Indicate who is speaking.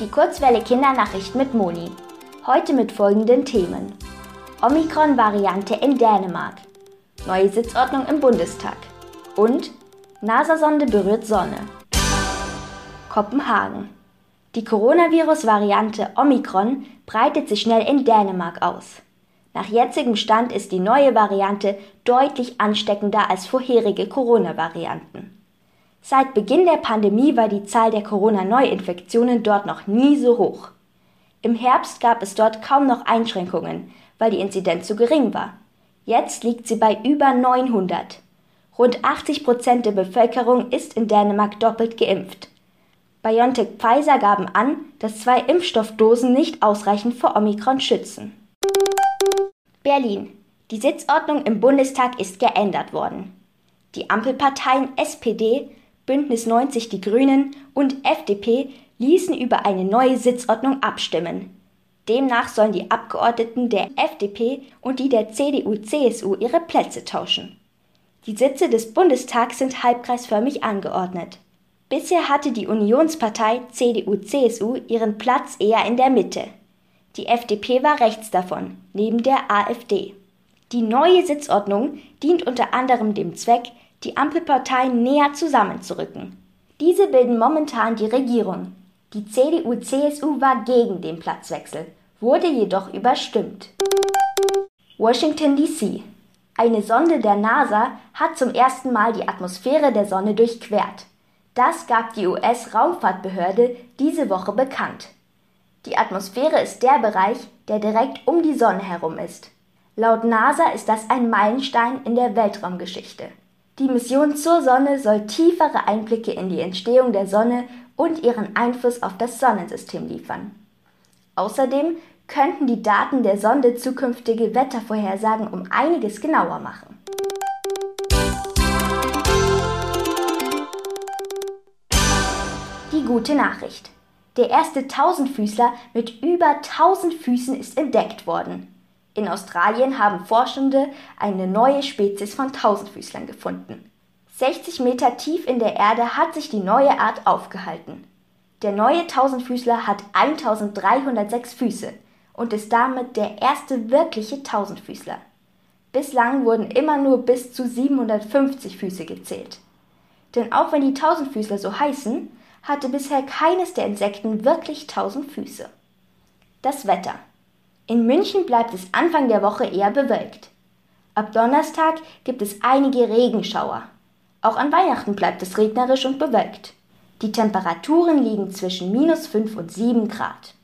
Speaker 1: Die Kurzwelle Kindernachricht mit Moni. Heute mit folgenden Themen. Omikron-Variante in Dänemark. Neue Sitzordnung im Bundestag. Und NASA-Sonde berührt Sonne. Kopenhagen. Die Coronavirus-Variante Omikron breitet sich schnell in Dänemark aus. Nach jetzigem Stand ist die neue Variante deutlich ansteckender als vorherige Corona-Varianten. Seit Beginn der Pandemie war die Zahl der Corona-Neuinfektionen dort noch nie so hoch. Im Herbst gab es dort kaum noch Einschränkungen, weil die Inzidenz zu gering war. Jetzt liegt sie bei über 900. Rund 80 Prozent der Bevölkerung ist in Dänemark doppelt geimpft. BioNTech Pfizer gaben an, dass zwei Impfstoffdosen nicht ausreichend vor Omikron schützen. Berlin. Die Sitzordnung im Bundestag ist geändert worden. Die Ampelparteien SPD, Bündnis 90 Die Grünen und FDP ließen über eine neue Sitzordnung abstimmen. Demnach sollen die Abgeordneten der FDP und die der CDU-CSU ihre Plätze tauschen. Die Sitze des Bundestags sind halbkreisförmig angeordnet. Bisher hatte die Unionspartei CDU-CSU ihren Platz eher in der Mitte. Die FDP war rechts davon, neben der AfD. Die neue Sitzordnung dient unter anderem dem Zweck, die Ampelparteien näher zusammenzurücken. Diese bilden momentan die Regierung. Die CDU-CSU war gegen den Platzwechsel, wurde jedoch überstimmt. Washington DC. Eine Sonde der NASA hat zum ersten Mal die Atmosphäre der Sonne durchquert. Das gab die US-Raumfahrtbehörde diese Woche bekannt. Die Atmosphäre ist der Bereich, der direkt um die Sonne herum ist. Laut NASA ist das ein Meilenstein in der Weltraumgeschichte. Die Mission zur Sonne soll tiefere Einblicke in die Entstehung der Sonne und ihren Einfluss auf das Sonnensystem liefern. Außerdem könnten die Daten der Sonde zukünftige Wettervorhersagen um einiges genauer machen. Die gute Nachricht. Der erste Tausendfüßler mit über 1000 Füßen ist entdeckt worden. In Australien haben Forschende eine neue Spezies von Tausendfüßlern gefunden. 60 Meter tief in der Erde hat sich die neue Art aufgehalten. Der neue Tausendfüßler hat 1306 Füße und ist damit der erste wirkliche Tausendfüßler. Bislang wurden immer nur bis zu 750 Füße gezählt. Denn auch wenn die Tausendfüßler so heißen, hatte bisher keines der Insekten wirklich tausend Füße. Das Wetter. In München bleibt es Anfang der Woche eher bewölkt. Ab Donnerstag gibt es einige Regenschauer. Auch an Weihnachten bleibt es regnerisch und bewölkt. Die Temperaturen liegen zwischen minus 5 und 7 Grad.